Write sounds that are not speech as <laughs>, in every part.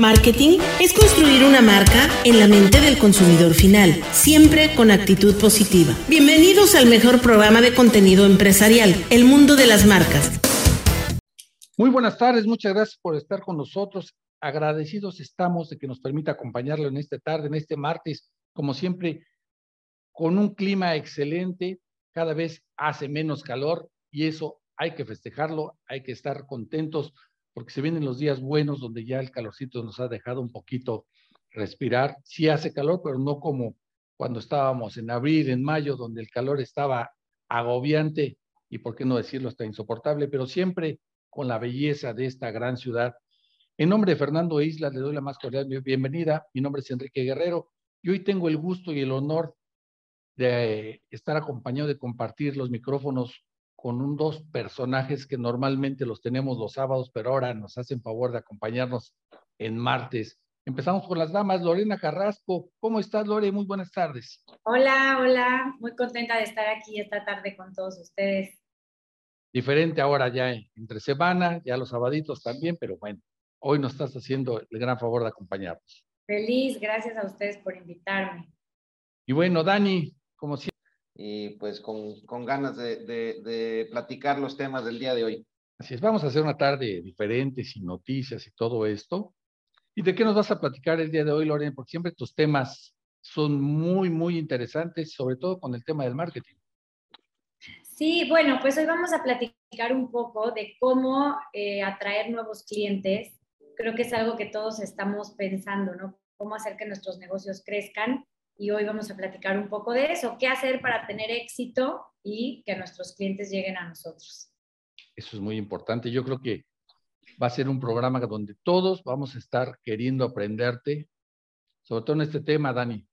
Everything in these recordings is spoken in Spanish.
Marketing es construir una marca en la mente del consumidor final, siempre con actitud positiva. Bienvenidos al mejor programa de contenido empresarial, El Mundo de las Marcas. Muy buenas tardes, muchas gracias por estar con nosotros. Agradecidos estamos de que nos permita acompañarlo en esta tarde, en este martes, como siempre, con un clima excelente, cada vez hace menos calor y eso hay que festejarlo, hay que estar contentos porque se vienen los días buenos donde ya el calorcito nos ha dejado un poquito respirar. Sí hace calor, pero no como cuando estábamos en abril, en mayo, donde el calor estaba agobiante y, por qué no decirlo, hasta insoportable, pero siempre con la belleza de esta gran ciudad. En nombre de Fernando Isla, le doy la más cordial bienvenida. Mi nombre es Enrique Guerrero y hoy tengo el gusto y el honor de estar acompañado de compartir los micrófonos con un, dos personajes que normalmente los tenemos los sábados, pero ahora nos hacen favor de acompañarnos en martes. Empezamos con las damas. Lorena Carrasco, ¿cómo estás, Lore? Muy buenas tardes. Hola, hola. Muy contenta de estar aquí esta tarde con todos ustedes. Diferente ahora ya entre semana, ya los sabaditos también, pero bueno, hoy nos estás haciendo el gran favor de acompañarnos. Feliz, gracias a ustedes por invitarme. Y bueno, Dani, como siempre y pues con, con ganas de, de, platicar los temas del día de hoy. Así es, vamos a hacer una tarde diferente, sin noticias y todo esto. ¿Y de qué nos vas a platicar el día de hoy, Lorena? Porque siempre tus temas son muy, muy interesantes, sobre todo con el tema del marketing. Sí, bueno, pues hoy vamos a platicar un poco de cómo eh, atraer nuevos clientes. Creo que es algo que todos estamos pensando, ¿no? Cómo hacer que nuestros negocios crezcan y hoy vamos a platicar un poco de eso, qué hacer para tener éxito y que nuestros clientes lleguen a nosotros. Eso es muy importante. Yo creo que va a ser un programa donde todos vamos a estar queriendo aprenderte, sobre todo en este tema, Dani,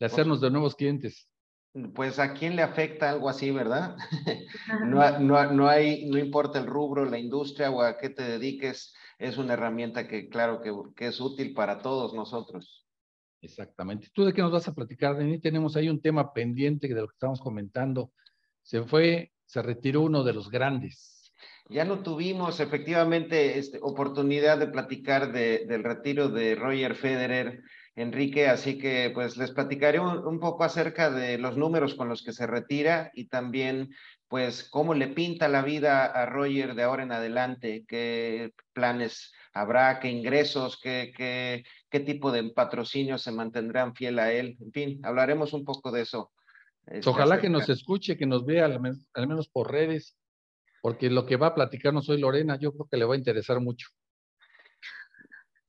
de hacernos de nuevos clientes. Pues a quién le afecta algo así, ¿verdad? no, no, no, hay, no importa el rubro, la industria o a qué te dediques, es una herramienta que claro que, que es útil para todos nosotros. Exactamente. ¿Tú de qué nos vas a platicar, Denis? Tenemos ahí un tema pendiente de lo que estamos comentando. Se fue, se retiró uno de los grandes. Ya no tuvimos efectivamente este, oportunidad de platicar de, del retiro de Roger Federer, Enrique, así que pues les platicaré un, poco acerca de los números con los que se retira y también pues cómo le pinta la vida a Roger de ahora en adelante, qué planes habrá, qué ingresos, qué, qué tipo de patrocinio se mantendrán fiel a él. En fin, hablaremos un poco de eso. Este, Ojalá que nos escuche, que nos vea al menos, al menos por redes, porque lo que va a platicarnos hoy Lorena, yo creo que le va a interesar mucho.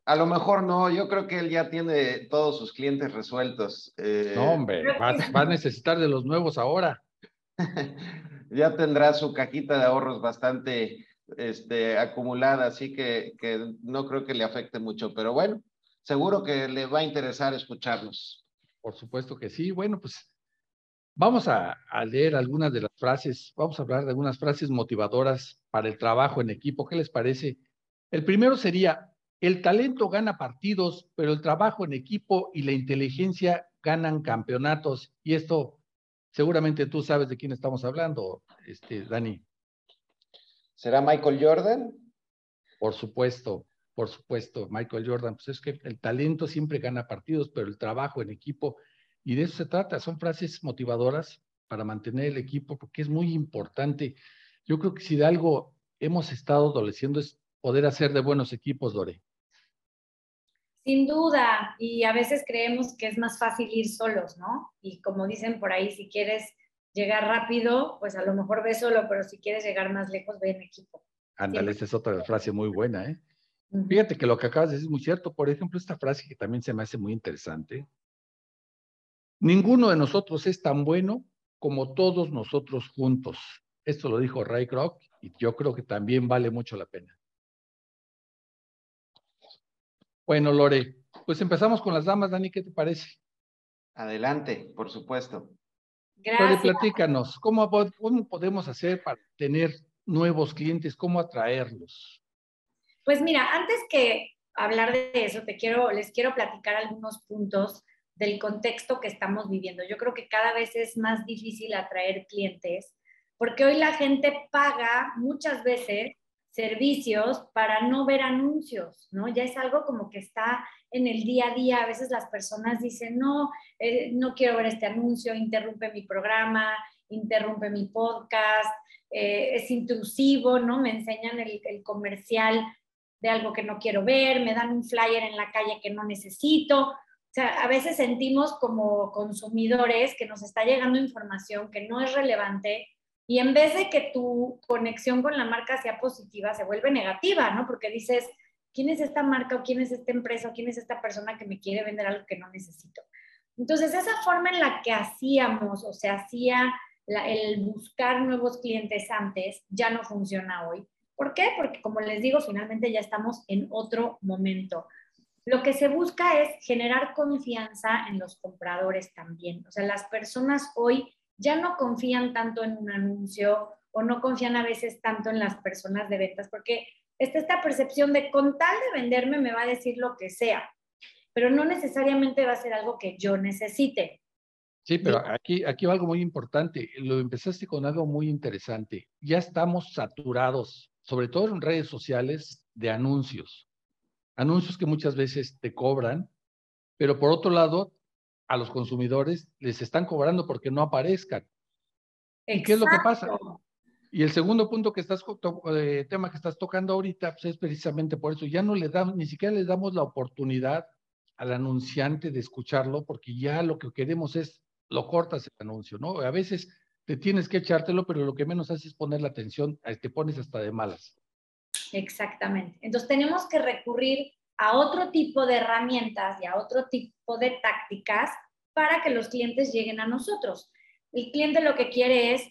A lo mejor no, yo creo que él ya tiene todos sus clientes resueltos. Eh. no, hombre, va, va, a necesitar de los nuevos ahora. <laughs> ya tendrá su cajita de ahorros bastante este, acumulada, así que, que no creo que le afecte mucho, pero bueno, seguro que le va a interesar escucharlos. Por supuesto que sí. Bueno, pues vamos a, a, leer algunas de las frases, vamos a hablar de algunas frases motivadoras para el trabajo en equipo. ¿Qué les parece? El primero sería, el talento gana partidos, pero el trabajo en equipo y la inteligencia ganan campeonatos. Y esto seguramente tú sabes de quién estamos hablando, este, Dani. ¿Será Michael Jordan? Por supuesto, por supuesto, Michael Jordan. Pues es que el talento siempre gana partidos, pero el trabajo en equipo, y de eso se trata, son frases motivadoras para mantener el equipo, porque es muy importante. Yo creo que si de algo hemos estado adoleciendo es poder hacer de buenos equipos, Dore. Sin duda, y a veces creemos que es más fácil ir solos, ¿no? Y como dicen por ahí, si quieres llegar rápido, pues a lo mejor ve solo, pero si quieres llegar más lejos, ve en equipo. Ándale, esa es otra frase muy buena, ¿eh? Fíjate que lo que acabas de decir es muy cierto. Por ejemplo, esta frase que también se me hace muy interesante. Ninguno de nosotros es tan bueno como todos nosotros juntos. Esto lo dijo Ray Kroc y yo creo que también vale mucho la pena. Bueno, Lore, pues empezamos con las damas, Dani, ¿qué te parece? Adelante, por supuesto. Gracias. platícanos, ¿cómo, ¿cómo podemos hacer para tener nuevos clientes? ¿Cómo atraerlos? Pues mira, antes que hablar de eso, te quiero, les quiero platicar algunos puntos del contexto que estamos viviendo. Yo creo que cada vez es más difícil atraer clientes porque hoy la gente paga muchas veces servicios para no ver anuncios, ¿no? Ya es algo como que está en el día a día. A veces las personas dicen, no, eh, no quiero ver este anuncio, interrumpe mi programa, interrumpe mi podcast, eh, es intrusivo, ¿no? Me enseñan el, el comercial de algo que no quiero ver, me dan un flyer en la calle que no necesito. O sea, a veces sentimos como consumidores que nos está llegando información que no es relevante y en vez de que tu conexión con la marca sea positiva, se vuelve negativa, ¿no? Porque dices, ¿quién es esta marca o quién es esta empresa o quién es esta persona que me quiere vender algo que no necesito? Entonces, esa forma en la que hacíamos o se hacía el buscar nuevos clientes antes ya no funciona hoy. ¿Por qué? Porque como les digo, finalmente ya estamos en otro momento. Lo que se busca es generar confianza en los compradores también. O sea, las personas hoy ya no confían tanto en un anuncio o no confían a veces tanto en las personas de ventas, porque está esta percepción de con tal de venderme me va a decir lo que sea, pero no necesariamente va a ser algo que yo necesite. Sí, pero aquí, aquí va algo muy importante. Lo empezaste con algo muy interesante. Ya estamos saturados, sobre todo en redes sociales, de anuncios anuncios que muchas veces te cobran, pero por otro lado, a los consumidores les están cobrando porque no aparezcan. ¿Y qué es lo que pasa? Y el segundo punto que estás, eh, tema que estás tocando ahorita, pues es precisamente por eso. Ya no le damos, ni siquiera le damos la oportunidad al anunciante de escucharlo, porque ya lo que queremos es, lo cortas el anuncio, ¿no? A veces te tienes que echártelo, pero lo que menos haces es poner la atención, te pones hasta de malas. Exactamente. Entonces tenemos que recurrir a otro tipo de herramientas y a otro tipo de tácticas para que los clientes lleguen a nosotros. El cliente lo que quiere es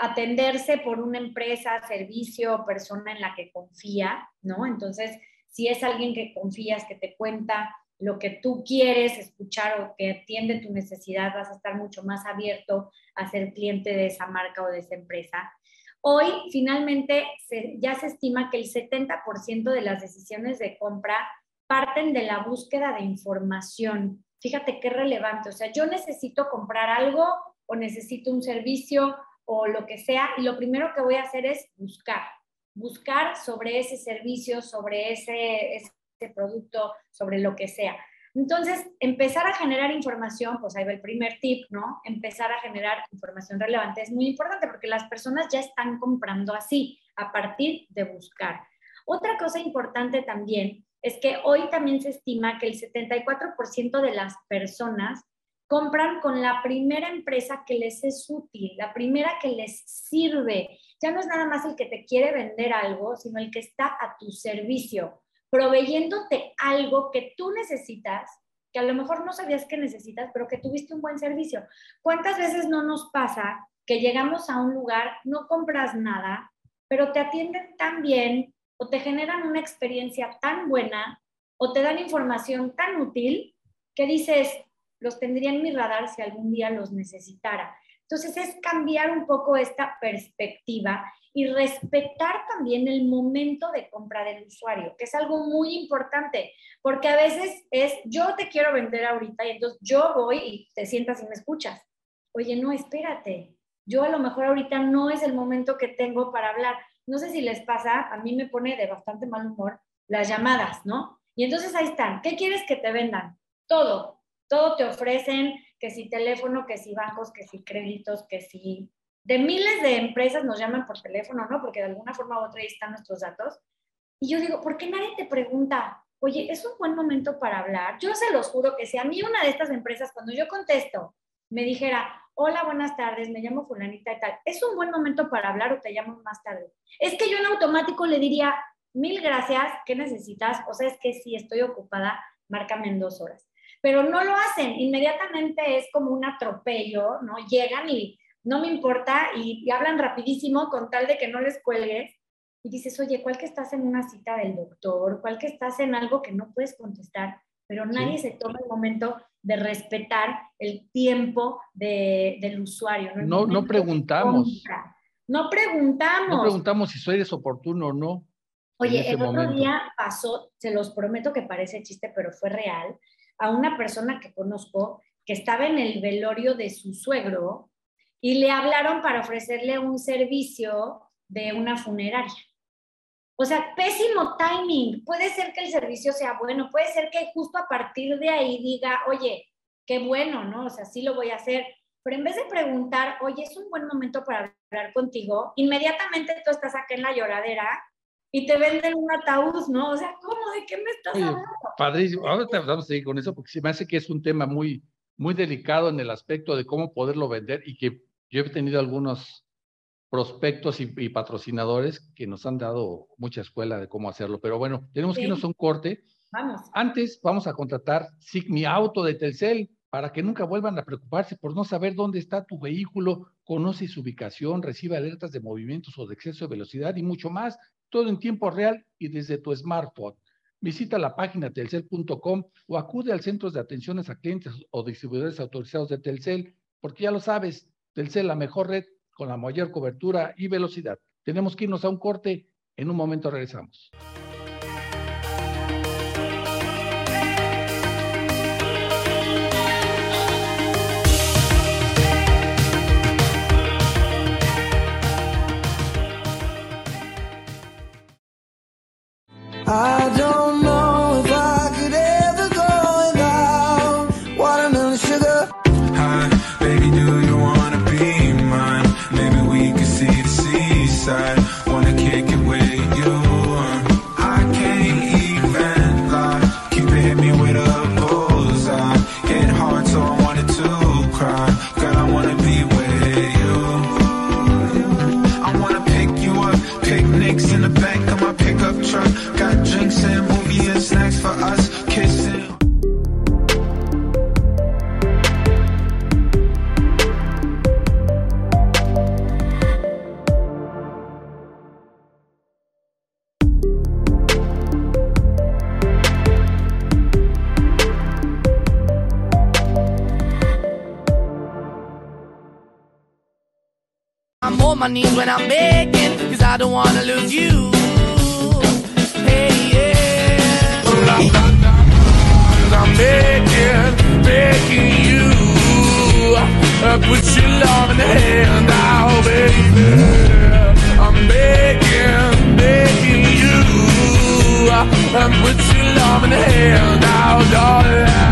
atenderse por una empresa, servicio o persona en la que confía, ¿no? Entonces, si es alguien que confías, que te cuenta lo que tú quieres escuchar o que atiende tu necesidad, vas a estar mucho más abierto a ser cliente de esa marca o de esa empresa. Hoy finalmente ya se estima que el 70% de las decisiones de compra parten de la búsqueda de información. Fíjate qué relevante. O sea, yo necesito comprar algo o necesito un servicio o lo que sea y lo primero que voy a hacer es buscar. Buscar sobre ese servicio, sobre ese, ese producto, sobre lo que sea. Entonces, empezar a generar información, pues ahí va el primer tip, ¿no? Empezar a generar información relevante es muy importante porque las personas ya están comprando así, a partir de buscar. Otra cosa importante también es que hoy también se estima que el 74% de las personas compran con la primera empresa que les es útil, la primera que les sirve. Ya no es nada más el que te quiere vender algo, sino el que está a tu servicio proveyéndote algo que tú necesitas, que a lo mejor no sabías que necesitas, pero que tuviste un buen servicio. ¿Cuántas veces no nos pasa que llegamos a un lugar, no compras nada, pero te atienden tan bien o te generan una experiencia tan buena o te dan información tan útil que dices, los tendría en mi radar si algún día los necesitara. Entonces es cambiar un poco esta perspectiva y respetar también el momento de compra del usuario, que es algo muy importante, porque a veces es yo te quiero vender ahorita y entonces yo voy y te sientas y me escuchas. Oye, no, espérate, yo a lo mejor ahorita no es el momento que tengo para hablar. No sé si les pasa, a mí me pone de bastante mal humor las llamadas, ¿no? Y entonces ahí están, ¿qué quieres que te vendan? Todo, todo te ofrecen, que si teléfono, que si bancos, que si créditos, que si de miles de empresas nos llaman por teléfono, ¿no? Porque de alguna forma u otra ahí están nuestros datos. Y yo digo, ¿por qué nadie te pregunta, oye, es un buen momento para hablar? Yo se los juro que si a mí una de estas empresas, cuando yo contesto, me dijera, hola, buenas tardes, me llamo fulanita y tal, ¿es un buen momento para hablar o te llamo más tarde? Es que yo en automático le diría, mil gracias, ¿qué necesitas? O sea, es que si estoy ocupada, márcame en dos horas. Pero no lo hacen, inmediatamente es como un atropello, ¿no? Llegan y no me importa y, hablan rapidísimo con tal de que no les cuelgues y dices, oye, ¿cuál que estás en una cita del doctor? ¿Cuál que estás en algo que no puedes contestar? Pero nadie se toma el momento de respetar el tiempo del usuario. No, no, preguntamos. No preguntamos. No preguntamos si eres oportuno o no. Oye, el otro día pasó, se los prometo que parece chiste, pero fue real, a una persona que conozco que estaba en el velorio de su suegro y le hablaron para ofrecerle un servicio de una funeraria. O sea, pésimo timing. Puede ser que el servicio sea bueno, puede ser que justo a partir de ahí diga, oye, qué bueno, ¿no? O sea, sí lo voy a hacer. Pero en vez de preguntar, oye, es un buen momento para hablar contigo, inmediatamente tú estás acá en la lloradera y te venden un ataúd, ¿no? O sea, ¿cómo? ¿De qué me estás hablando? Padrísimo. Ahora vamos a seguir con eso porque se me hace que es un tema muy, muy delicado en el aspecto de cómo poderlo vender y que yo he tenido algunos prospectos y, patrocinadores que nos han dado mucha escuela de cómo hacerlo. Pero bueno, tenemos que irnos a un corte. Vamos. Antes vamos a contratar Sigmi Auto de Telcel para que nunca vuelvan a preocuparse por no saber dónde está tu vehículo, conoce su ubicación, recibe alertas de movimientos o de exceso de velocidad y mucho más, todo en tiempo real y desde tu smartphone. Visita la página telcel.com o acude al centro de atenciones a clientes o distribuidores autorizados de Telcel, porque ya lo sabes, Telcel la mejor red con la mayor cobertura y velocidad. Tenemos que irnos a un corte. En un momento regresamos. My knees when I'm begging, cause I don't wanna lose you. Hey, yeah. I'm begging, begging you. Uh, put your love in the hand now, baby. I'm begging, begging you. Uh, put your love in the hand now, darling.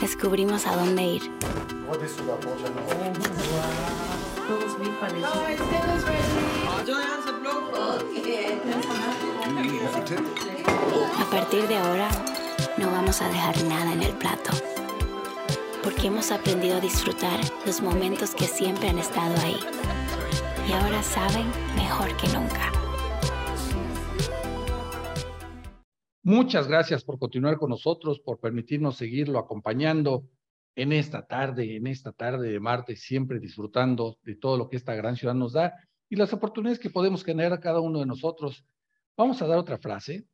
Descubrimos a dónde ir. A partir de ahora, no vamos a dejar nada en el plato, porque hemos aprendido a disfrutar los momentos que siempre han estado ahí. Y ahora saben mejor que nunca. Muchas gracias por continuar con nosotros, por permitirnos seguirlo acompañando en esta tarde, en esta tarde de martes, siempre disfrutando de todo lo que esta gran ciudad nos da y las oportunidades que podemos generar a cada uno de nosotros. Vamos a dar otra frase,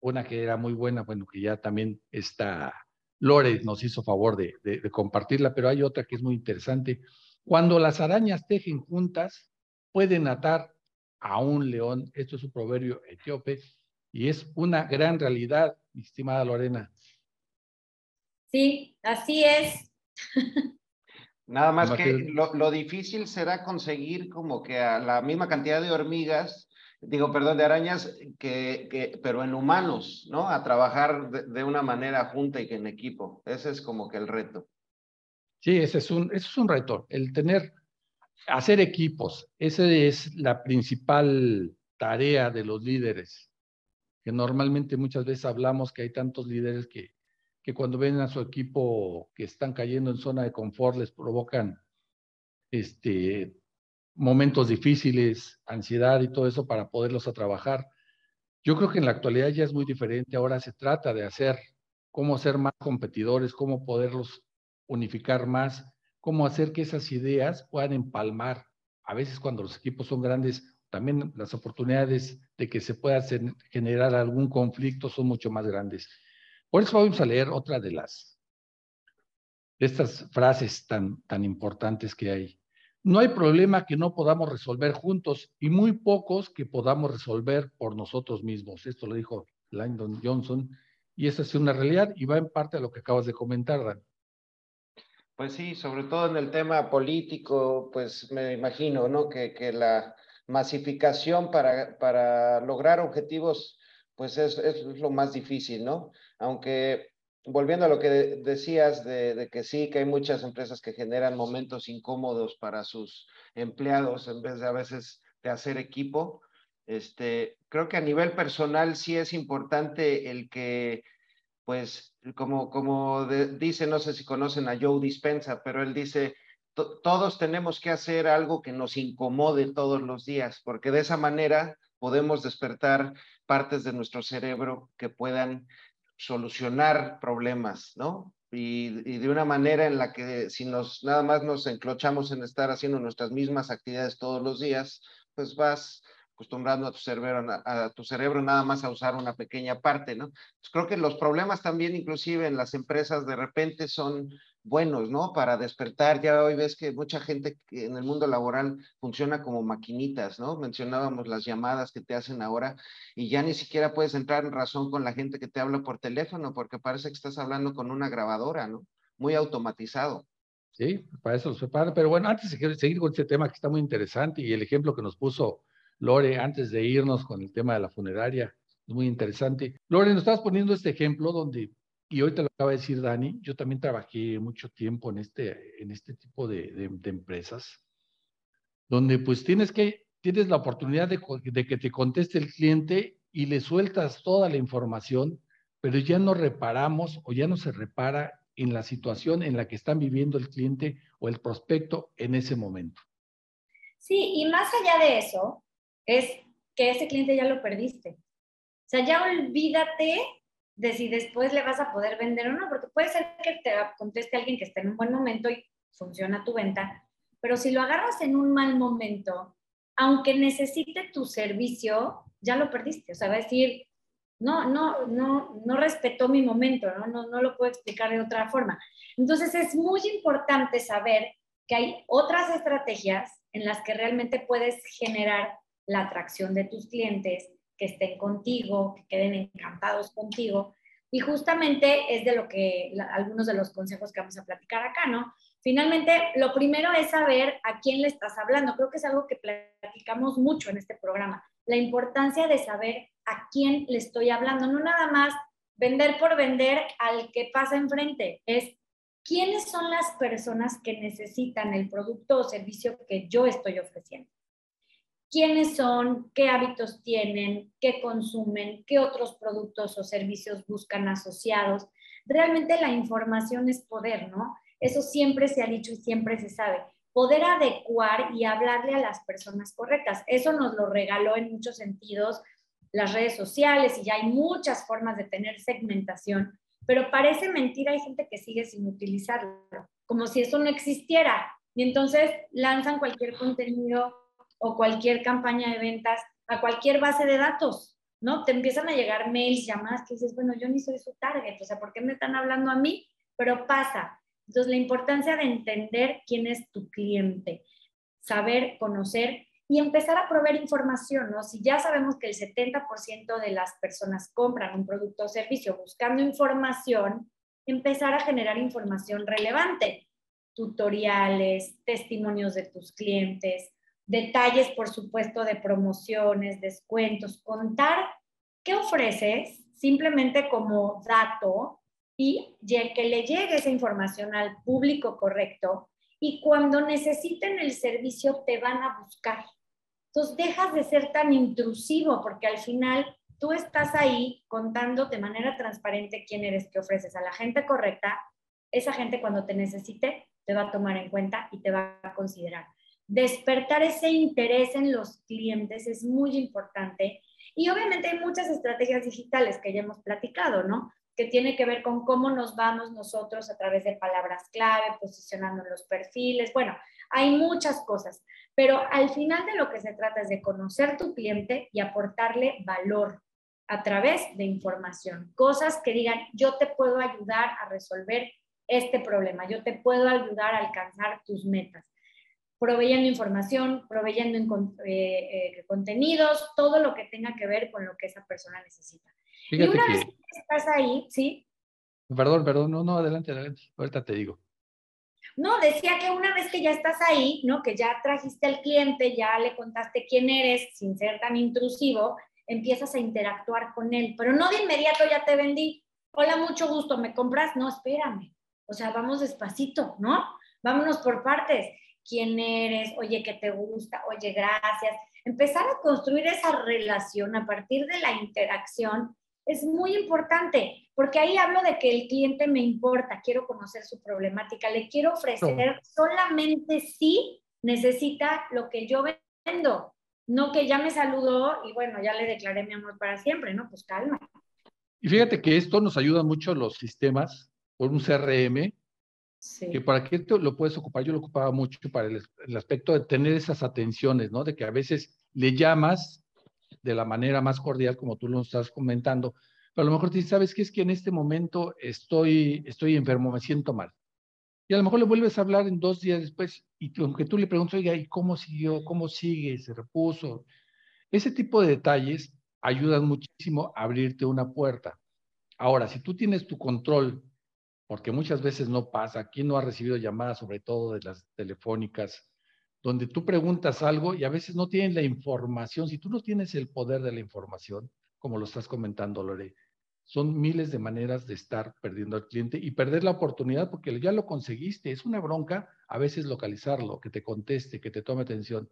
una que era muy buena, bueno, que ya también está, Lore nos hizo favor de, de compartirla, pero hay otra que es muy interesante. Cuando las arañas tejen juntas, pueden atar a un león. Esto es un proverbio etíope y es una gran realidad, mi estimada Lorena. Sí, así es. <laughs> Nada más que lo, difícil será conseguir como que a la misma cantidad de hormigas, digo, perdón, de arañas, que, que pero en humanos, ¿no? A trabajar de, una manera junta y que en equipo. Ese es como que el reto. Sí, ese es un, ese es un reto, el tener, hacer equipos. Esa es la principal tarea de los líderes que normalmente muchas veces hablamos que hay tantos líderes que, que cuando ven a su equipo que están cayendo en zona de confort les provocan este, momentos difíciles, ansiedad y todo eso para poderlos a trabajar. Yo creo que en la actualidad ya es muy diferente. Ahora se trata de hacer cómo ser más competidores, cómo poderlos unificar más, cómo hacer que esas ideas puedan empalmar. A veces cuando los equipos son grandes también las oportunidades de que se pueda generar algún conflicto son mucho más grandes. Por eso vamos a leer otra de las estas frases tan, tan importantes que hay. No hay problema que no podamos resolver juntos y muy pocos que podamos resolver por nosotros mismos. Esto lo dijo Lyndon Johnson y esa es una realidad y va en parte a lo que acabas de comentar, Dan. Pues sí, sobre todo en el tema político, pues me imagino, ¿no? Que, que la, masificación para, para lograr objetivos, pues es, es, lo más difícil, ¿no? Aunque volviendo a lo que decías de, de, que sí, que hay muchas empresas que generan momentos incómodos para sus empleados en vez de a veces de hacer equipo, este, creo que a nivel personal sí es importante el que, pues, como, como dice, no sé si conocen a Joe Dispensa, pero él dice, todos tenemos que hacer algo que nos incomode todos los días, porque de esa manera podemos despertar partes de nuestro cerebro que puedan solucionar problemas, ¿no? Y, de una manera en la que si nos nada más nos enclochamos en estar haciendo nuestras mismas actividades todos los días, pues vas acostumbrando a tu cerebro, a, tu cerebro nada más a usar una pequeña parte, ¿no? Pues creo que los problemas también inclusive en las empresas de repente son buenos, ¿no? Para despertar, ya hoy ves que mucha gente en el mundo laboral funciona como maquinitas, ¿no? Mencionábamos las llamadas que te hacen ahora y ya ni siquiera puedes entrar en razón con la gente que te habla por teléfono porque parece que estás hablando con una grabadora, ¿no? Muy automatizado. Sí, para eso los prepara. Pero bueno, antes de seguir con este tema que está muy interesante y el ejemplo que nos puso Lore antes de irnos con el tema de la funeraria, es muy interesante. Lore, nos estás poniendo este ejemplo donde y hoy te lo acaba de decir Dani, yo también trabajé mucho tiempo en este, en este tipo de, empresas, donde pues tienes que, tienes la oportunidad de, de, que te conteste el cliente y le sueltas toda la información, pero ya no reparamos o ya no se repara en la situación en la que están viviendo el cliente o el prospecto en ese momento. Sí, y más allá de eso, es que ese cliente ya lo perdiste. O sea, ya olvídate de si después le vas a poder vender o no, porque puede ser que te conteste alguien que esté en un buen momento y funciona tu venta, pero si lo agarras en un mal momento, aunque necesite tu servicio, ya lo perdiste. O sea, va a decir, no, no, no, no respetó mi momento, ¿no? No, no lo puedo explicar de otra forma. Entonces es muy importante saber que hay otras estrategias en las que realmente puedes generar la atracción de tus clientes que estén contigo, que queden encantados contigo. Y justamente es de lo que algunos de los consejos que vamos a platicar acá, ¿no? Finalmente, lo primero es saber a quién le estás hablando. Creo que es algo que platicamos mucho en este programa. La importancia de saber a quién le estoy hablando. No nada más vender por vender al que pasa enfrente. Es quiénes son las personas que necesitan el producto o servicio que yo estoy ofreciendo. Quiénes son, qué hábitos tienen, qué consumen, qué otros productos o servicios buscan asociados. Realmente la información es poder, ¿no? Eso siempre se ha dicho y siempre se sabe. Poder adecuar y hablarle a las personas correctas. Eso nos lo regaló en muchos sentidos las redes sociales y ya hay muchas formas de tener segmentación, pero parece mentira, hay gente que sigue sin utilizarlo, como si eso no existiera. Y entonces lanzan cualquier contenido o cualquier campaña de ventas a cualquier base de datos, ¿no? Te empiezan a llegar mails, llamadas que dices, bueno, yo ni soy su target, o sea, ¿por qué me están hablando a mí? Pero pasa. Entonces, la importancia de entender quién es tu cliente, saber, conocer y empezar a proveer información, ¿no? Si ya sabemos que el 70% de las personas compran un producto o servicio buscando información, empezar a generar información relevante, tutoriales, testimonios de tus clientes, detalles, por supuesto, de promociones, descuentos, contar qué ofreces simplemente como dato y que le llegue esa información al público correcto y cuando necesiten el servicio te van a buscar. Entonces dejas de ser tan intrusivo porque al final tú estás ahí contando de manera transparente quién eres, qué ofreces a la gente correcta. Esa gente cuando te necesite te va a tomar en cuenta y te va a considerar. Despertar ese interés en los clientes es muy importante y obviamente hay muchas estrategias digitales que ya hemos platicado, ¿no? Que tiene que ver con cómo nos vamos nosotros a través de palabras clave, posicionando los perfiles. Bueno, hay muchas cosas, pero al final de lo que se trata es de conocer tu cliente y aportarle valor a través de información, cosas que digan, yo te puedo ayudar a resolver este problema, yo te puedo ayudar a alcanzar tus metas, proveyendo información, proveyendo eh, eh, contenidos, todo lo que tenga que ver con lo que esa persona necesita. y una vez que estás ahí, ¿sí? Perdón, perdón, no, no, adelante, adelante, ahorita te digo. No, decía que una vez que ya estás ahí, ¿no? Que ya trajiste al cliente, ya le contaste quién eres sin ser tan intrusivo, empiezas a interactuar con él, pero no de inmediato ya te vendí. Hola, mucho gusto, ¿me compras? No, espérame. O sea, vamos despacito, ¿no? Vámonos por partes. ¿Quién eres? Oye, ¿qué te gusta? Oye, gracias. Empezar a construir esa relación a partir de la interacción es muy importante, porque ahí hablo de que el cliente me importa, quiero conocer su problemática, le quiero ofrecer solamente si necesita lo que yo vendo, no que ya me saludó y bueno, ya le declaré mi amor para siempre, ¿no? Pues calma. Y fíjate que esto nos ayuda mucho los sistemas, por un CRM, que para qué lo puedes ocupar, yo lo ocupaba mucho para el, aspecto de tener esas atenciones, ¿no? De que a veces le llamas de la manera más cordial, como tú lo estás comentando. Pero a lo mejor te ¿sabes qué? Es que en este momento estoy, estoy enfermo, me siento mal. Y a lo mejor le vuelves a hablar en dos días después y aunque tú le preguntas, oiga, ¿y cómo siguió? ¿Cómo sigue? ¿Se repuso? Ese tipo de detalles ayudan muchísimo a abrirte una puerta. Ahora, si tú tienes tu control, porque muchas veces no pasa, ¿quién no ha recibido llamadas, sobre todo de las telefónicas, donde tú preguntas algo y a veces no tienen la información. Si tú no tienes el poder de la información, como lo estás comentando, Lore, son miles de maneras de estar perdiendo al cliente y perder la oportunidad porque ya lo conseguiste. Es una bronca a veces localizarlo, que te conteste, que te tome atención.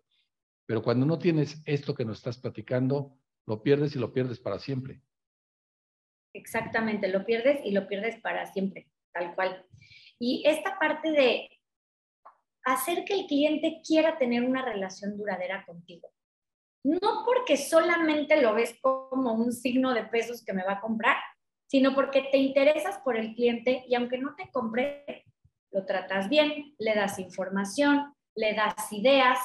Pero cuando no tienes esto que nos estás platicando, lo pierdes y lo pierdes para siempre. Exactamente, lo pierdes y lo pierdes para siempre, tal cual. Y esta parte de hacer que el cliente quiera tener una relación duradera contigo. No porque solamente lo ves como un signo de pesos que me va a comprar, sino porque te interesas por el cliente y aunque no te compre, lo tratas bien, le das información, le das ideas,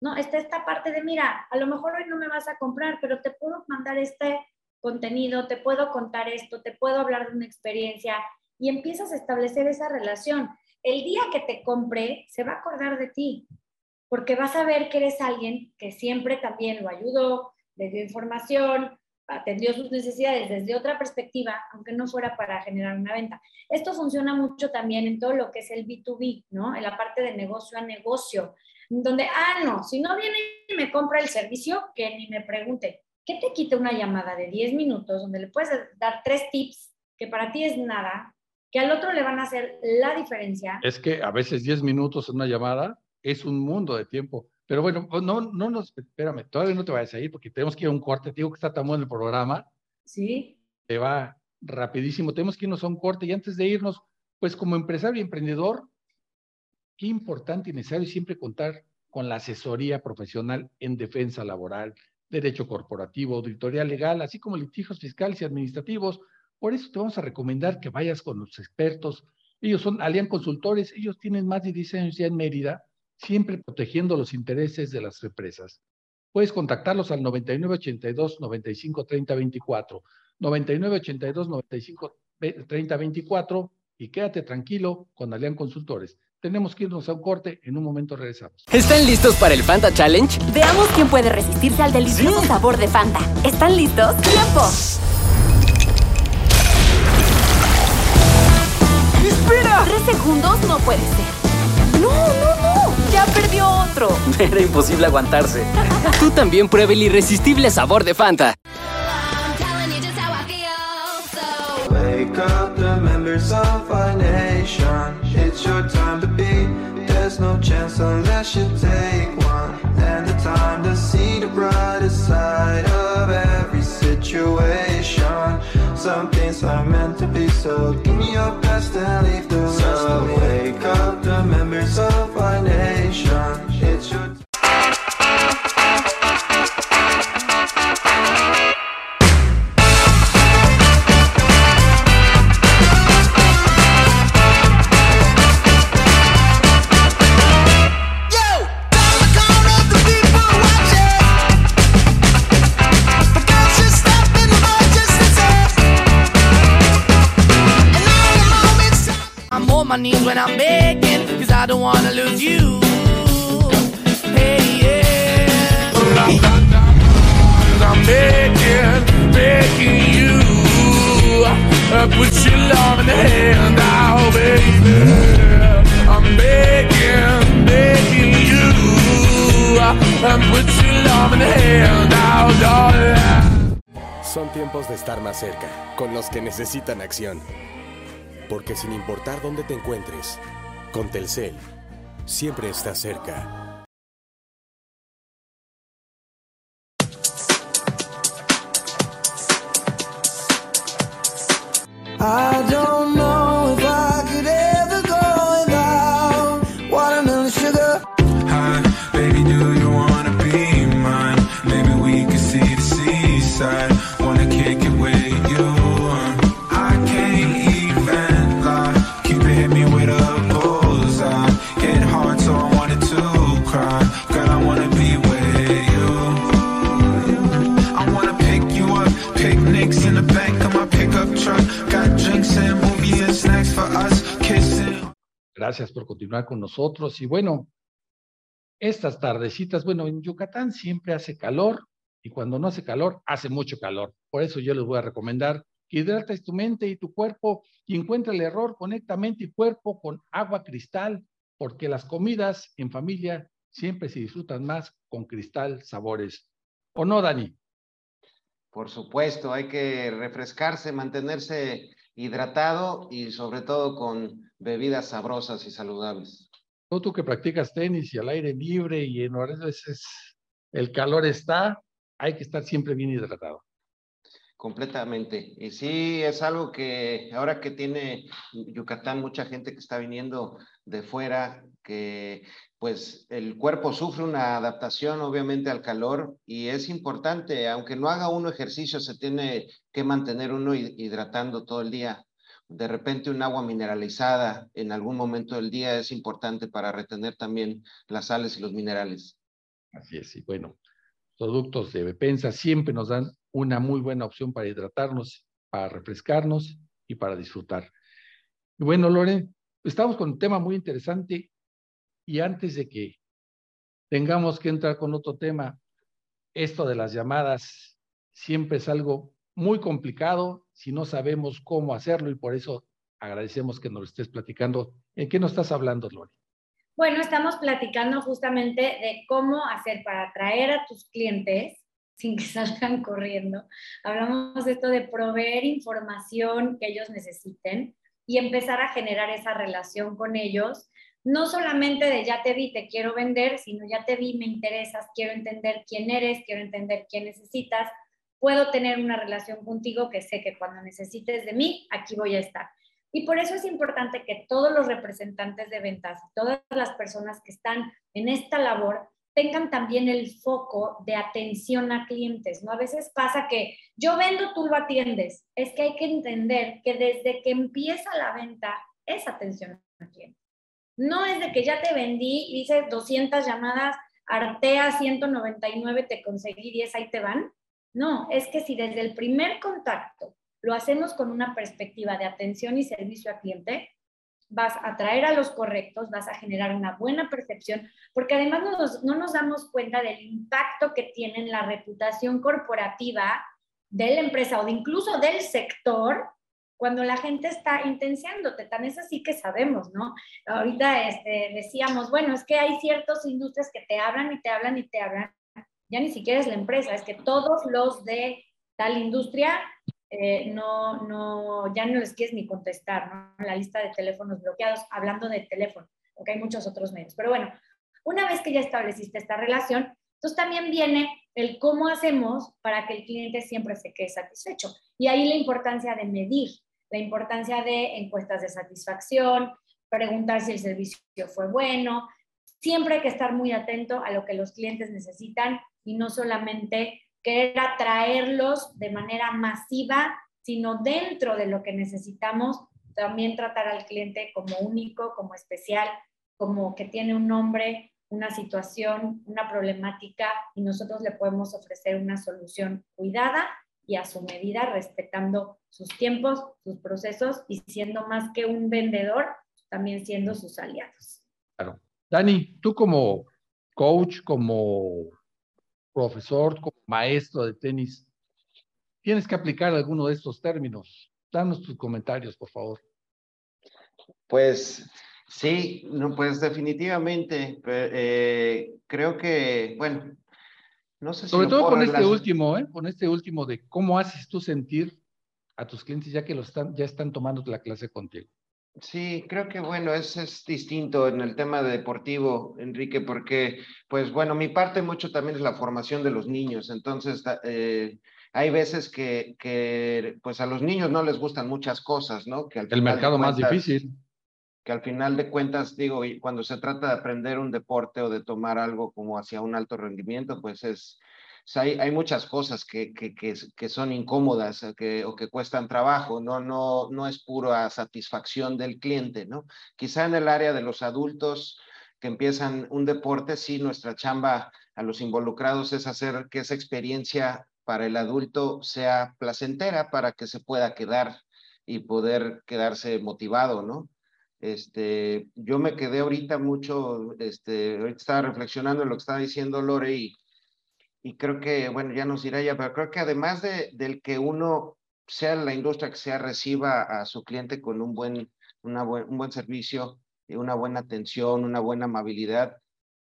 ¿no? Está esta parte de, mira, a lo mejor hoy no me vas a comprar, pero te puedo mandar este contenido, te puedo contar esto, te puedo hablar de una experiencia y empiezas a establecer esa relación el día que te compre, se va a acordar de ti, porque vas a ver que eres alguien que siempre también lo ayudó, le dio información, atendió sus necesidades desde otra perspectiva, aunque no fuera para generar una venta. Esto funciona mucho también en todo lo que es el B2B, ¿no? En la parte de negocio a negocio, donde, ah, no, si no viene y me compra el servicio, que ni me pregunte, ¿qué te quita una llamada de 10 minutos donde le puedes dar tres tips que para ti es nada, que al otro le van a hacer la diferencia. Es que a veces 10 minutos en una llamada es un mundo de tiempo. Pero bueno, pues no, no nos, espérame, todavía no te vayas a ir porque tenemos que ir a un corte. Te digo que está tan bueno el programa. Sí. Te va rapidísimo. Tenemos que irnos a un corte y antes de irnos, pues como empresario y emprendedor, qué importante y necesario siempre contar con la asesoría profesional en defensa laboral, derecho corporativo, auditoría legal, así como litigios fiscales y administrativos. Por eso te vamos a recomendar que vayas con los expertos. Ellos son Alian Consultores, ellos tienen más de 10 años ya en Mérida, siempre protegiendo los intereses de las empresas. Puedes contactarlos al 9982 95 30 24, 9982 95 30 24 y quédate tranquilo con Alian Consultores. Tenemos que irnos a un corte, en un momento regresamos. ¿Están listos para el Fanta Challenge? Veamos quién puede resistirse al delicioso sabor de Fanta. ¿Están listos? ¡Tiempo! Segundos no puede ser. ¡No, no, no! ¡Ya perdió otro! <laughs> Era imposible aguantarse. <laughs> Tú también prueba el irresistible sabor de Fanta. Wake up the members of our nation. My knees when I'm begging, cause I don't wanna lose you. Hey, yeah. I'm begging, begging you. I put your love in the hand now, baby. I'm begging, begging you. I put your love in the hand now, darling. Son tiempos de estar más cerca, con los que necesitan acción. Porque sin importar dónde te encuentres, con Telcel, siempre estás cerca. I don't Gracias por continuar con nosotros. Y bueno, estas tardecitas, bueno, en Yucatán siempre hace calor y cuando no hace calor, hace mucho calor. Por eso yo les voy a recomendar que hidrates tu mente y tu cuerpo y encuentra el error, conecta mente y cuerpo con agua cristal, porque las comidas en familia siempre se disfrutan más con cristal sabores. ¿O no, Dani? Por supuesto, hay que refrescarse, mantenerse hidratado y sobre todo con bebidas sabrosas y saludables. Tú, tú que practicas tenis y al aire libre y en horas veces el calor está, hay que estar siempre bien hidratado. Completamente. Y sí, es algo que ahora que tiene Yucatán mucha gente que está viniendo de fuera, que pues el cuerpo sufre una adaptación obviamente al calor y es importante, aunque no haga uno ejercicio, se tiene que mantener uno hi- hidratando todo el día. De repente un agua mineralizada en algún momento del día es importante para retener también las sales y los minerales. Así es, y bueno, productos de Bepensa siempre nos dan una muy buena opción para hidratarnos, para refrescarnos y para disfrutar. Y bueno, Lore, estamos con un tema muy interesante y antes de que tengamos que entrar con otro tema, esto de las llamadas siempre es algo muy complicado si no sabemos cómo hacerlo y por eso agradecemos que nos estés platicando. ¿En qué nos estás hablando, Lore? Bueno, estamos platicando justamente de cómo hacer para atraer a tus clientes sin que <laughs> salgan corriendo. Hablamos de esto de proveer información que ellos necesiten y empezar a generar esa relación con ellos no solamente de ya te vi, te quiero vender, sino ya te vi, me interesas, quiero entender quién eres, quiero entender quién necesitas, puedo tener una relación contigo que sé que cuando necesites de mí, aquí voy a estar. Y por eso es importante que todos los representantes de ventas, todas las personas que están en esta labor, tengan también el foco de atención a clientes, ¿no? A veces pasa que yo vendo, tú lo atiendes. Es que hay que entender que desde que empieza la venta es atención al cliente. No es de que ya te vendí, hice 200 llamadas, artea 199, te conseguí 10, ahí te van. No, es que si desde el primer contacto lo hacemos con una perspectiva de atención y servicio al cliente, vas a atraer a los correctos, vas a generar una buena percepción, porque además no nos, no nos damos cuenta del impacto que tiene en la reputación corporativa de la empresa o de incluso del sector cuando la gente está intenciándote. Tan es así que sabemos, ¿no? Ahorita este, decíamos, bueno, es que hay ciertas industrias que te hablan y te hablan y te hablan. Ya ni siquiera es la empresa, es que todos los de tal industria eh, no, no, ya no les quieres ni contestar, ¿no? La lista de teléfonos bloqueados, hablando de teléfono, porque hay muchos otros medios. Pero bueno, una vez que ya estableciste esta relación, entonces también viene el cómo hacemos para que el cliente siempre se quede satisfecho. Y ahí la importancia de medir, la importancia de encuestas de satisfacción, preguntar si el servicio fue bueno. Siempre hay que estar muy atento a lo que los clientes necesitan y no solamente querer atraerlos de manera masiva, sino dentro de lo que necesitamos, también tratar al cliente como único, como especial, como que tiene un nombre, una situación, una problemática y nosotros le podemos ofrecer una solución cuidada y a su medida, respetando sus tiempos, sus procesos y siendo más que un vendedor, también siendo sus aliados. Claro. Dani, tú como coach, como profesor, como maestro de tenis, tienes que aplicar alguno de estos términos. Danos tus comentarios, por favor. Pues sí, no, pues definitivamente, eh, creo que, bueno, no sé si Sobre todo con este último, ¿eh? Con este último de cómo haces tú sentir a tus clientes ya que lo están, ya están tomando la clase contigo. Sí, creo que bueno, es, es distinto en el tema deportivo, Enrique, porque pues bueno, mi parte mucho también es la formación de los niños, entonces eh, hay veces que, que pues a los niños no les gustan muchas cosas, ¿no? Que al El de mercado más difícil. que al final de cuentas, digo, cuando se trata de aprender un deporte o de tomar algo como hacia un alto rendimiento, pues es, hay, muchas cosas que, que, que, son incómodas o que, o que cuestan trabajo, no, no, no es pura satisfacción del cliente, ¿no? Quizá en el área de los adultos que empiezan un deporte, sí, nuestra chamba a los involucrados es hacer que esa experiencia para el adulto sea placentera para que se pueda quedar y poder quedarse motivado, ¿no? Este, yo me quedé ahorita mucho, este, ahorita estaba reflexionando en lo que estaba diciendo Lore y, y creo que, bueno, ya nos dirá ya, pero creo que además de, del que uno, sea la industria que sea, reciba a su cliente con un buen, una buen, un buen servicio, y una buena atención, una buena amabilidad,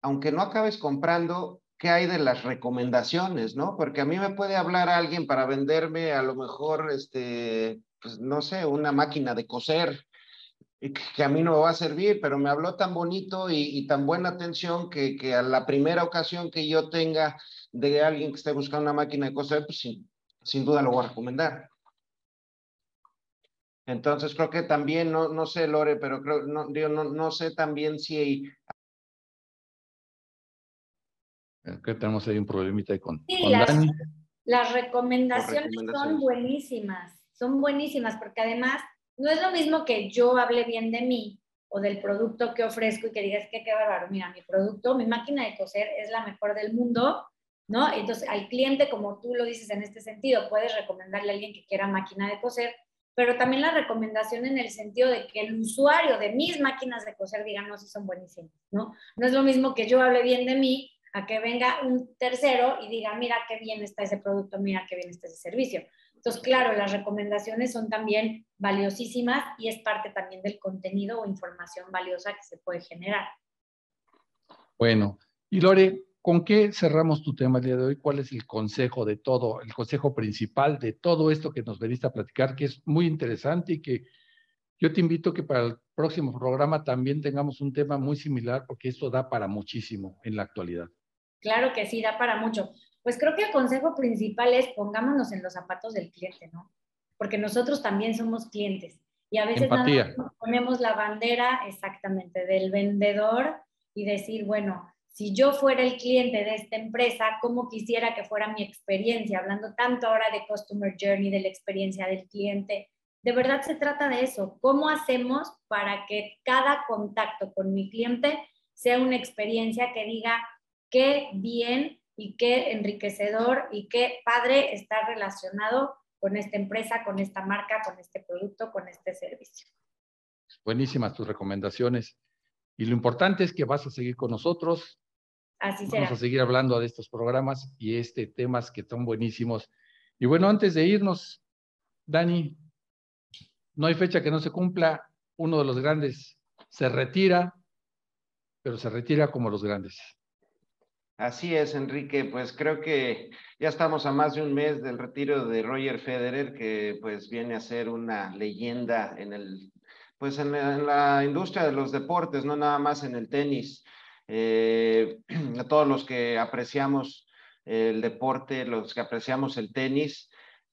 aunque no acabes comprando, ¿qué hay de las recomendaciones, no? Porque a mí me puede hablar alguien para venderme a lo mejor, este, pues no sé, una máquina de coser, que a mí no me va a servir, pero me habló tan bonito y, y tan buena atención que, que a la primera ocasión que yo tenga de alguien que esté buscando una máquina de coser, pues sin, sin duda lo voy a recomendar. Entonces creo que también, no, no sé, Lore, pero creo, no, digo, no, no sé también si Creo que tenemos ahí un problemita ahí con, Sí, con las- Dani. Las recomendaciones, son recomendaciones. buenísimas, son buenísimas porque además no es lo mismo que yo hable bien de mí o del producto que ofrezco y que digas que qué bárbaro, mira, mi producto, mi máquina de coser es la mejor del mundo, ¿no? Entonces al cliente, como tú lo dices en este sentido, puedes recomendarle a alguien que quiera máquina de coser, pero también la recomendación en el sentido de que el usuario de mis máquinas de coser diga, no, sí son buenísimas, ¿no? No es lo mismo que yo hable bien de mí a que venga un tercero y diga, mira qué bien está ese producto, mira qué bien está ese servicio. Entonces, claro, las recomendaciones son también valiosísimas y es parte también del contenido o información valiosa que se puede generar. Bueno, y Lore, ¿con qué cerramos tu tema el día de hoy? ¿Cuál es el consejo de todo, el consejo principal de todo esto que nos veniste a platicar, que es muy interesante y que Yo te invito a que para el próximo programa también tengamos un tema muy similar, porque esto da para muchísimo en la actualidad. Claro que sí, da para mucho. Pues creo que el consejo principal es pongámonos en los zapatos del cliente, ¿no? Porque nosotros también somos clientes y a veces nada más ponemos la bandera exactamente del vendedor y decir, bueno, si yo fuera el cliente de esta empresa, ¿cómo quisiera que fuera mi experiencia? Hablando tanto ahora de Customer Journey, de la experiencia del cliente. De verdad se trata de eso. ¿Cómo hacemos para que cada contacto con mi cliente sea una experiencia que diga qué bien y qué enriquecedor y qué padre estar relacionado con esta empresa, con esta marca, con este producto, con este servicio? Buenísimas tus recomendaciones. Y lo importante es que vas a seguir con nosotros. Así será. Vamos a seguir hablando de estos programas y este temas que son buenísimos. Y bueno, antes de irnos, Dani, no hay fecha que no se cumpla. Uno de los grandes se retira, pero se retira como los grandes. Así es, Enrique. Pues creo que ya estamos a más de un mes del retiro de Roger Federer, que pues viene a ser una leyenda en el, pues en la, en la industria de los deportes, no nada más en el tenis. Eh, <clears throat> a todos los que apreciamos el deporte, los que apreciamos el tenis,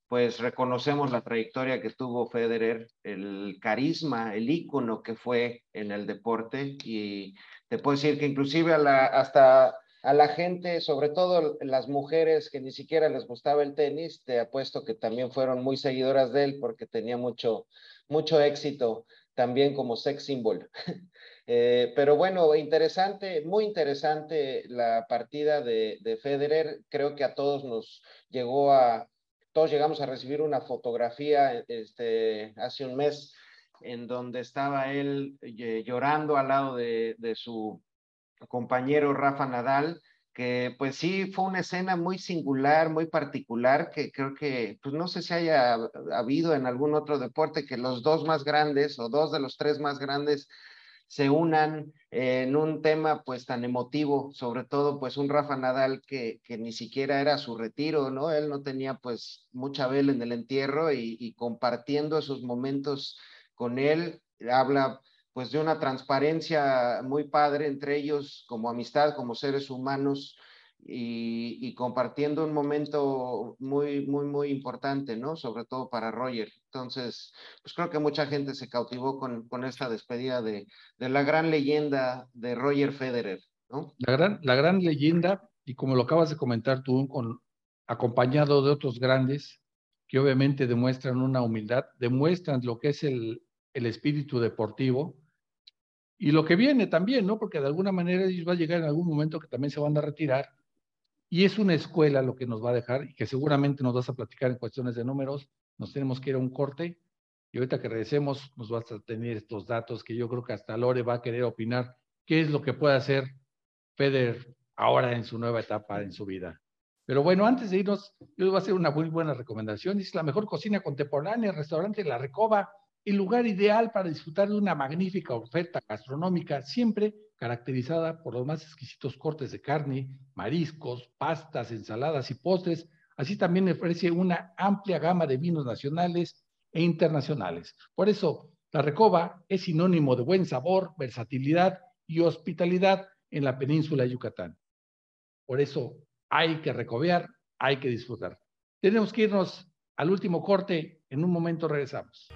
pues reconocemos la trayectoria que tuvo Federer, el carisma, el ícono que fue en el deporte y te puedo decir que inclusive hasta a la gente, sobre todo las mujeres que ni siquiera les gustaba el tenis, te apuesto que también fueron muy seguidoras de él porque tenía mucho, mucho éxito también como sex symbol. <laughs> Eh, pero bueno, interesante, muy interesante la partida de, de Federer. Creo que a todos nos llegó a, todos llegamos a recibir una fotografía este, hace un mes en donde estaba él eh, llorando al lado de, de su compañero Rafa Nadal, que pues sí fue una escena muy singular, muy particular, que creo que pues no sé si haya habido en algún otro deporte que los dos más grandes o dos de los tres más grandes se unan en un tema pues tan emotivo, sobre todo pues un Rafa Nadal que, que ni siquiera era su retiro, ¿no? Él no tenía pues mucha vela en el entierro y, y compartiendo esos momentos con él, habla pues de una transparencia muy padre entre ellos como amistad, como seres humanos y, y, compartiendo un momento muy, muy, muy importante, ¿no? Sobre todo para Roger. Entonces, pues creo que mucha gente se cautivó con, con esta despedida de, de la gran leyenda de Roger Federer, ¿no? La gran, la gran leyenda, y como lo acabas de comentar tú, con, acompañado de otros grandes que obviamente demuestran una humildad, demuestran lo que es el, el espíritu deportivo y lo que viene también, ¿no? Porque de alguna manera ellos va a llegar en algún momento que también se van a retirar y es una escuela lo que nos va a dejar y que seguramente nos vas a platicar en cuestiones de números. Nos tenemos que ir a un corte y ahorita que regresemos nos vas a tener estos datos que yo creo que hasta Lore va a querer opinar qué es lo que puede hacer Federer ahora en su nueva etapa en su vida. Pero bueno, antes de irnos, yo voy a hacer una muy buena recomendación. Es la mejor cocina contemporánea, el restaurante La Recoba, el lugar ideal para disfrutar de una magnífica oferta gastronómica, siempre caracterizada por los más exquisitos cortes de carne, mariscos, pastas, ensaladas y postres. Así también ofrece una amplia gama de vinos nacionales e internacionales. Por eso, La Recoba es sinónimo de buen sabor, versatilidad y hospitalidad en la península de Yucatán. Por eso, hay que recobear, hay que disfrutar. Tenemos que irnos al último corte. En un momento regresamos.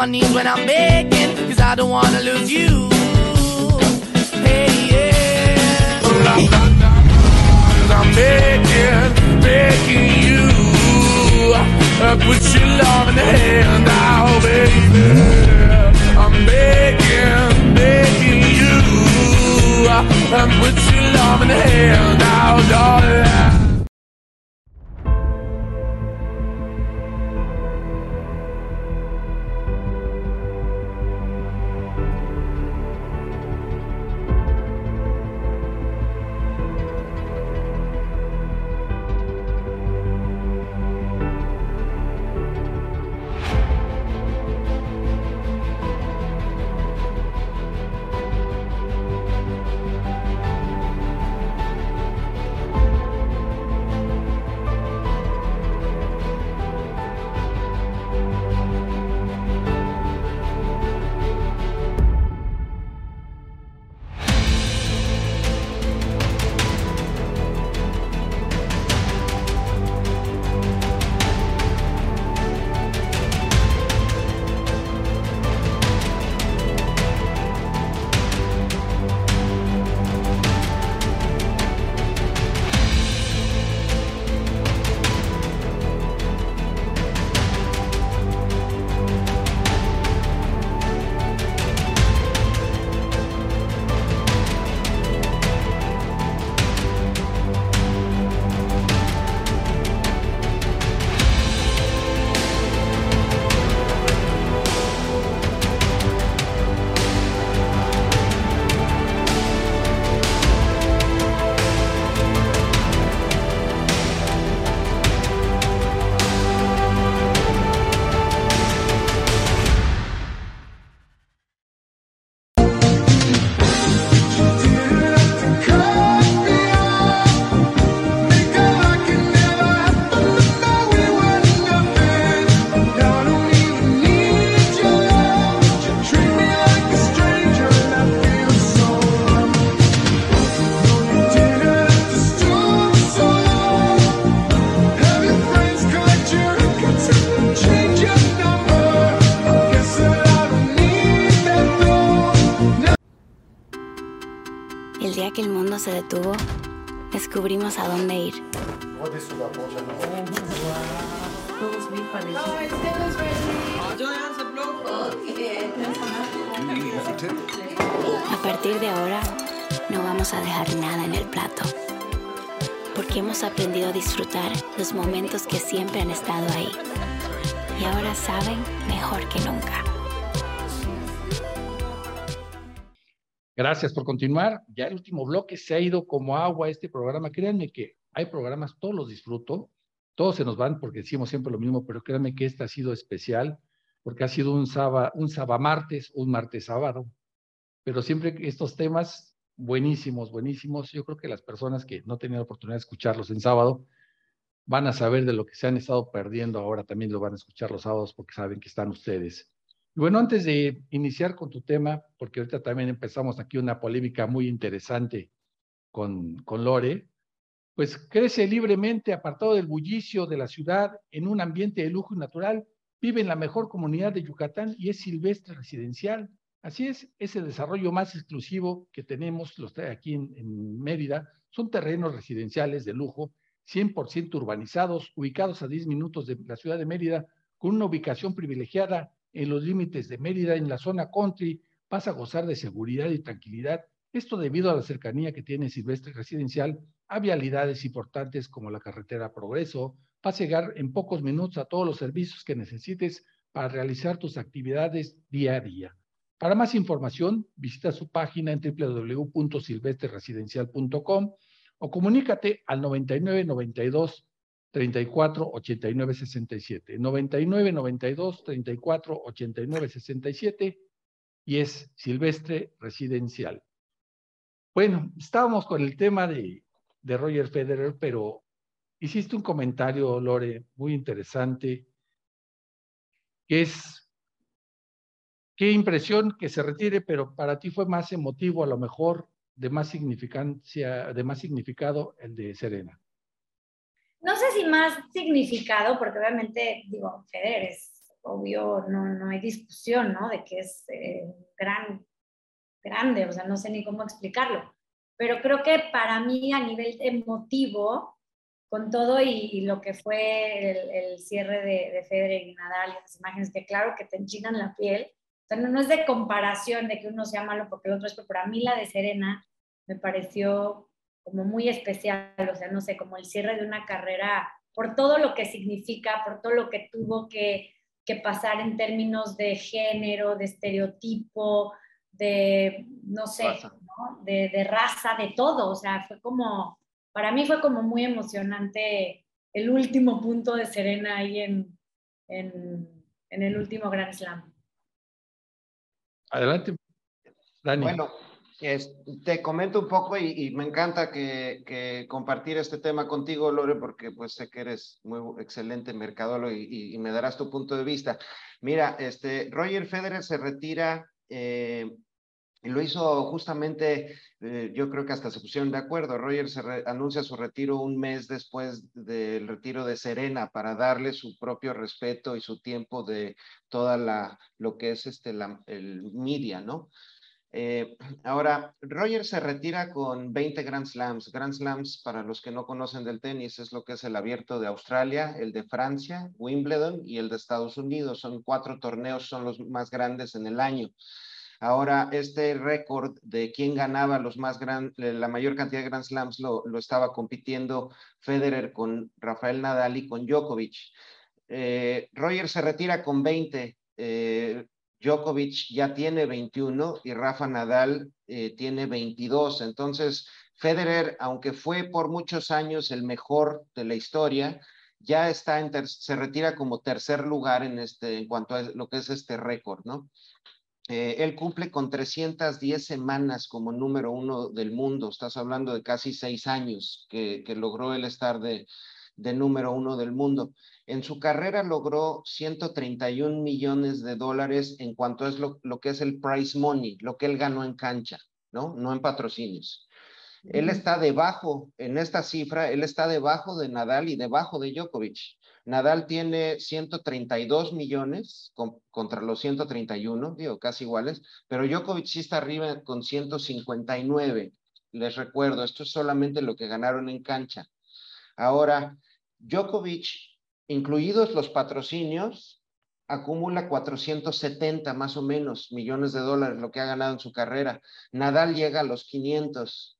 My knees when I'm begging, cause I don't wanna lose you. Hey, yeah. I'm begging, begging you. Uh, put your love in the hand now, baby. I'm begging, begging you. Uh, put your love in the hand now, darling. Que el mundo se detuvo, descubrimos a dónde ir. A partir de ahora, no vamos a dejar nada en el plato. Porque hemos aprendido a disfrutar los momentos que siempre han estado ahí. Y ahora saben mejor que nunca. Gracias por continuar. Ya el último bloque se ha ido como agua este programa. Créanme que hay programas, todos los disfruto, todos se nos van porque decimos siempre lo mismo, pero créanme que este ha sido especial porque ha sido un sábado, un martes, un martes sábado. Pero siempre estos temas buenísimos, buenísimos. Yo creo que las personas que no tenían oportunidad de escucharlos en sábado van a saber de lo que se han estado perdiendo ahora, también lo van a escuchar los sábados porque saben que están ustedes. Bueno, antes de iniciar con tu tema, porque ahorita también empezamos aquí una polémica muy interesante con, con Lore, pues crece libremente, apartado del bullicio de la ciudad, en un ambiente de lujo y natural, vive en la mejor comunidad de Yucatán y es silvestre residencial. Así es, ese desarrollo más exclusivo que tenemos los aquí en, en Mérida son terrenos residenciales de lujo, 100% urbanizados, ubicados a 10 minutos de la ciudad de Mérida, con una ubicación privilegiada en los límites de Mérida, en la zona country, vas a gozar de seguridad y tranquilidad. Esto debido a la cercanía que tiene Silvestre Residencial a vialidades importantes como la carretera Progreso. Vas a llegar en pocos minutos a todos los servicios que necesites para realizar tus actividades día a día. Para más información, visita su página en www.silvestreresidencial.com o comunícate al 9992 34 89 67. 99 92 34 89 67 y es Silvestre Residencial. Bueno, estábamos con el tema de, de Roger Federer, pero hiciste un comentario, Lore, muy interesante, que es, qué impresión que se retire, pero para ti fue más emotivo, a lo mejor, de más significancia, de más significado el de Serena no sé si más significado, porque obviamente, digo, Federer es obvio, no, no hay discusión, ¿no? De que es eh, gran, grande, o sea, no sé ni cómo explicarlo. Pero creo que para mí a nivel emotivo, con todo y, lo que fue el, cierre de, de Federer y Nadal y esas imágenes que claro que te enchinan la piel, o sea, no, no es de comparación de que uno sea malo porque el otro es, pero para mí la de Serena me pareció como muy especial, o sea, no sé, como el cierre de una carrera, por todo lo que significa, por todo lo que tuvo que, que pasar en términos de género, de estereotipo, de, no sé, ¿no? De, de raza, de todo, o sea, fue como, para mí fue como muy emocionante el último punto de Serena ahí en, en, en el último Grand Slam. Adelante, Dani. Bueno, es- te comento un poco y, y me encanta que, que compartir este tema contigo, Lore, porque pues sé que eres muy excelente mercadólogo y, y- y me darás tu punto de vista. Mira, este, Roger Federer se retira, eh, lo hizo justamente, eh, yo creo que hasta se pusieron de acuerdo. Roger se re- anuncia su retiro un mes después del retiro de Serena para darle su propio respeto y su tiempo de toda la, lo que es este, la, el media, ¿no? Eh, <clears throat> ahora, Roger se retira con 20 Grand Slams. Grand Slams, para los que no conocen del tenis, es lo que es el abierto de Australia, el de Francia, Wimbledon y el de Estados Unidos. Son cuatro torneos, son los más grandes en el año. Ahora, este récord de quién ganaba los más gran, la mayor cantidad de Grand Slams lo, lo estaba compitiendo Federer con Rafael Nadal y con Djokovic. Eh, Roger se retira con 20. eh, Djokovic ya tiene 21 y Rafa Nadal eh, tiene 22. Entonces, Federer, aunque fue por muchos años el mejor de la historia, ya está en se retira como tercer lugar en, este, en cuanto a lo que es este récord, ¿no? Eh, él cumple con 310 semanas como número uno del mundo. Estás hablando de casi seis años que, que logró él estar de, de número uno del mundo. En su carrera logró 131 millones de dólares en cuanto es lo, lo que es el prize money, lo que él ganó en cancha, ¿no? No en patrocinios. Él está debajo, en esta cifra, él está debajo de Nadal y debajo de Djokovic. Nadal tiene 132 millones con- contra los 131, digo, casi iguales, pero Djokovic sí está arriba con 159. Les recuerdo, esto es solamente lo que ganaron en cancha. Ahora, Djokovic, incluidos los patrocinios, acumula 470 más o menos millones de dólares, lo que ha ganado en su carrera. Nadal llega a los 500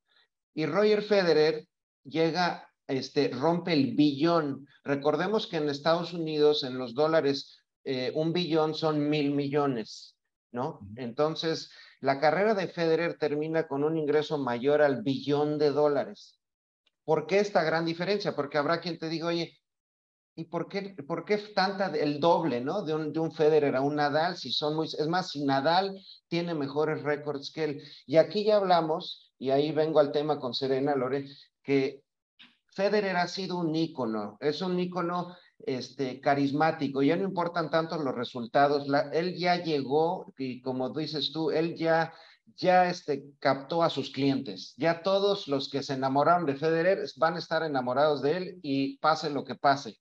y Roger Federer llega, este, rompe el billón. Recordemos que en Estados Unidos, en los dólares, eh, un billón son mil millones, ¿no? Entonces, la carrera de Federer termina con un ingreso mayor al billón de dólares. ¿Por qué esta gran diferencia? Porque habrá quien te diga, oye, ¿y por qué, por qué tanta, el doble, ¿no? De un, de un Federer a un Nadal, si son muy, es más, si Nadal tiene mejores récords que él. Y aquí ya hablamos, y ahí vengo al tema con Serena Lore, que Federer ha sido un ícono, es un ícono este, carismático, ya no importan tanto los resultados, él ya llegó, y como dices tú, él ya, ya este, captó a sus clientes, ya todos los que se enamoraron de Federer van a estar enamorados de él y pase lo que pase.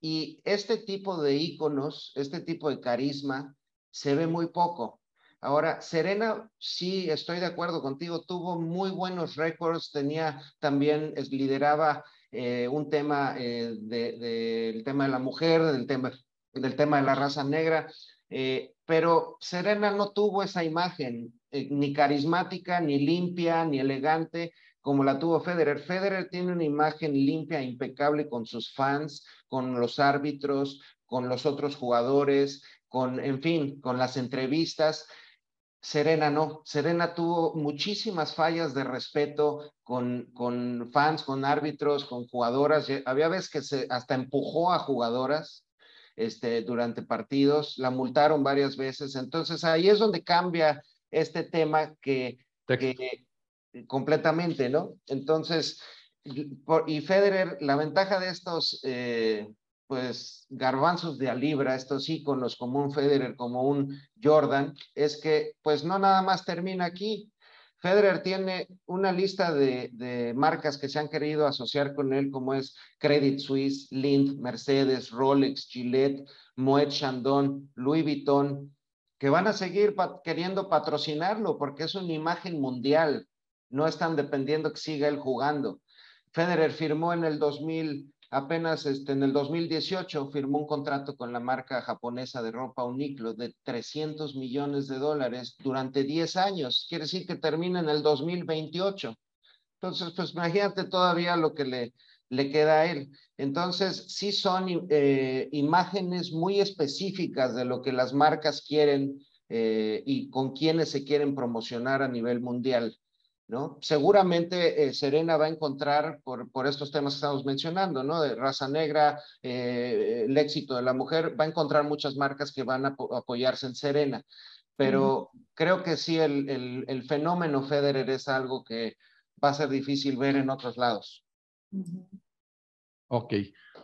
Y este tipo de íconos, este tipo de carisma, se ve muy poco. Ahora, Serena, sí, estoy de acuerdo contigo, tuvo muy buenos récords, tenía también, lideraba eh, un tema eh, de- del tema de la mujer, del tema, del tema de la raza negra, eh, pero Serena no tuvo esa imagen, eh, ni carismática, ni limpia, ni elegante, como la tuvo Federer. Federer tiene una imagen limpia, impecable con sus fans, con los árbitros, con los otros jugadores, con, en fin, con las entrevistas. Serena no. Serena tuvo muchísimas fallas de respeto con, con fans, con árbitros, con jugadoras. Había veces que se hasta empujó a jugadoras este, durante partidos, la multaron varias veces. Entonces ahí es donde cambia este tema que, que completamente, ¿no? Entonces, por- y Federer, la ventaja de estos, eh, pues, garbanzos de a libra, estos íconos como un Federer, como un Jordan, es que, pues, no nada más termina aquí. Federer tiene una lista de, de, marcas que se han querido asociar con él, como es Credit Suisse, Lind, Mercedes, Rolex, Gillette, Moet Chandon, Louis Vuitton, que van a seguir queriendo patrocinarlo porque es una imagen mundial. No están dependiendo que siga él jugando. Federer firmó en el 2000, apenas este, en el 2018, firmó un contrato con la marca japonesa de ropa Uniqlo de 300 millones de dólares durante 10 años. Quiere decir que termina en el 2028. Entonces, pues imagínate todavía lo que le, le queda a él. Entonces, sí son eh, imágenes muy específicas de lo que las marcas quieren eh, y con quienes se quieren promocionar a nivel mundial. ¿no? Seguramente eh, Serena va a encontrar, por, por estos temas que estamos mencionando, ¿no? De raza negra, eh, el éxito de la mujer, va a encontrar muchas marcas que van a apoyarse en Serena. Pero creo que sí, el, el, el, fenómeno Federer es algo que va a ser difícil ver en otros lados. Ok,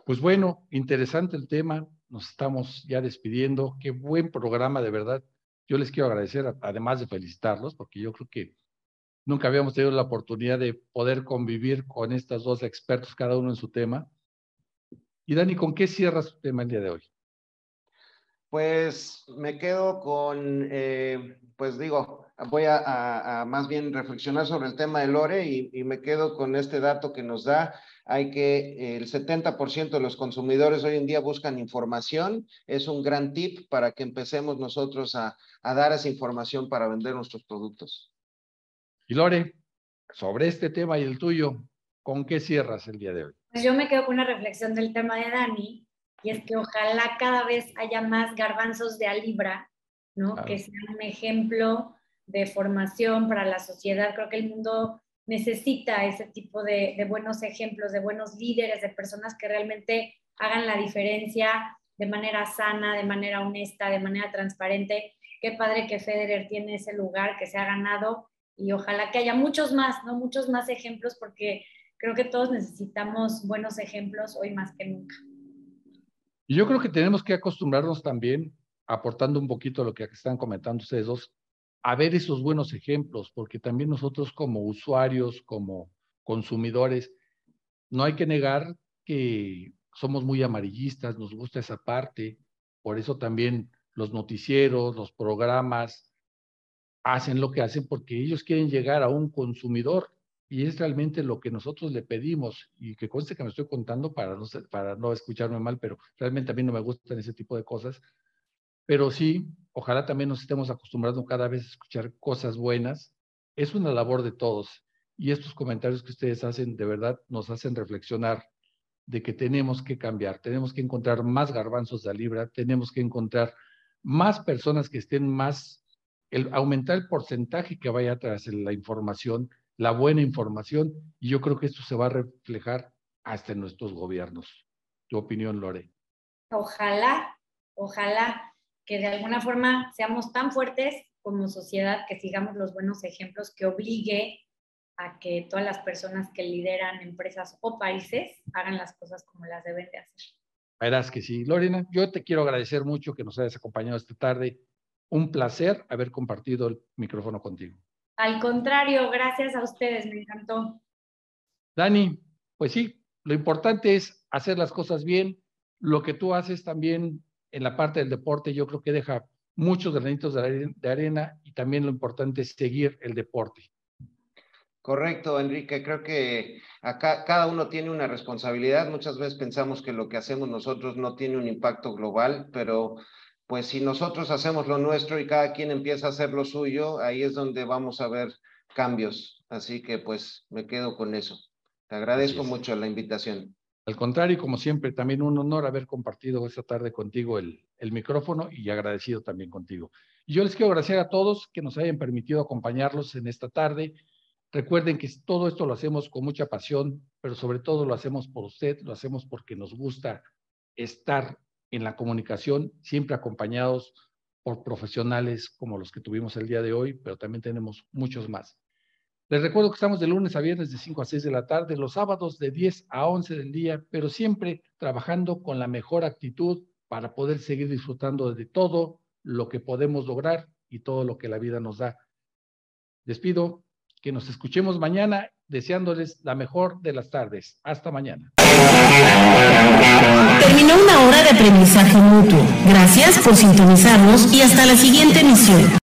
pues bueno, interesante el tema. Nos estamos ya despidiendo. Qué buen programa, de verdad. Yo les quiero agradecer, además de felicitarlos, porque yo creo que Nunca habíamos tenido la oportunidad de poder convivir con estos dos expertos, cada uno en su tema. Y Dani, ¿con qué cierras tu tema el día de hoy? Pues me quedo con, eh, pues digo, voy a, a, a, más bien reflexionar sobre el tema de Lore y, y, me quedo con este dato que nos da. Hay que el 70% de los consumidores hoy en día buscan información. Es un gran tip para que empecemos nosotros a, a dar esa información para vender nuestros productos. Y Lore, sobre este tema y el tuyo, ¿con qué cierras el día de hoy? Pues yo me quedo con una reflexión del tema de Dani, y es que ojalá cada vez haya más garbanzos de a libra, ¿no? Claro. Que sean un ejemplo de formación para la sociedad. Creo que el mundo necesita ese tipo de, de buenos ejemplos, de buenos líderes, de personas que realmente hagan la diferencia de manera sana, de manera honesta, de manera transparente. Qué padre que Federer tiene ese lugar que se ha ganado y ojalá que haya muchos más, ¿no? Muchos más ejemplos porque creo que todos necesitamos buenos ejemplos hoy más que nunca. Y yo creo que tenemos que acostumbrarnos también, aportando un poquito a lo que están comentando ustedes dos, a ver esos buenos ejemplos, porque también nosotros como usuarios, como consumidores, no hay que negar que somos muy amarillistas, nos gusta esa parte, por eso también los noticieros, los programas, hacen lo que hacen porque ellos quieren llegar a un consumidor y es realmente lo que nosotros le pedimos y que conste que me estoy contando para no, para no escucharme mal, pero realmente a mí no me gustan ese tipo de cosas. Pero sí, ojalá también nos estemos acostumbrando cada vez a escuchar cosas buenas. Es una labor de todos y estos comentarios que ustedes hacen de verdad nos hacen reflexionar de que tenemos que cambiar, tenemos que encontrar más garbanzos de libra, tenemos que encontrar más personas que estén más el aumentar el porcentaje que vaya tras la información, la buena información, y yo creo que esto se va a reflejar hasta en nuestros gobiernos. ¿Tu opinión, Lore? Ojalá, ojalá que de alguna forma seamos tan fuertes como sociedad que sigamos los buenos ejemplos que obligue a que todas las personas que lideran empresas o países hagan las cosas como las deben de hacer. Verás que sí. Lorena, yo te quiero agradecer mucho que nos hayas acompañado esta tarde un placer haber compartido el micrófono contigo. Al contrario, gracias a ustedes, me encantó. Dani, pues sí, lo importante es hacer las cosas bien. Lo que tú haces también en la parte del deporte, yo creo que deja muchos granitos de arena y también lo importante es seguir el deporte. Correcto, Enrique. Creo que acá cada uno tiene una responsabilidad. Muchas veces pensamos que lo que hacemos nosotros no tiene un impacto global, pero pues si nosotros hacemos lo nuestro y cada quien empieza a hacer lo suyo, ahí es donde vamos a ver cambios. Así que pues me quedo con eso. Te agradezco mucho la invitación. Al contrario, como siempre, también un honor haber compartido esta tarde contigo el, el micrófono y agradecido también contigo. Y yo les quiero agradecer a todos que nos hayan permitido acompañarlos en esta tarde. Recuerden que todo esto lo hacemos con mucha pasión, pero sobre todo lo hacemos por usted, lo hacemos porque nos gusta estar en la comunicación, siempre acompañados por profesionales como los que tuvimos el día de hoy, pero también tenemos muchos más. Les recuerdo que estamos de lunes a viernes de 5 a 6 de la tarde, los sábados de 10 a 11 del día, pero siempre trabajando con la mejor actitud para poder seguir disfrutando de todo lo que podemos lograr y todo lo que la vida nos da. Despido Que nos escuchemos mañana, deseándoles la mejor de las tardes. Hasta mañana. Terminó una hora de aprendizaje mutuo. Gracias por sintonizarnos y hasta la siguiente emisión.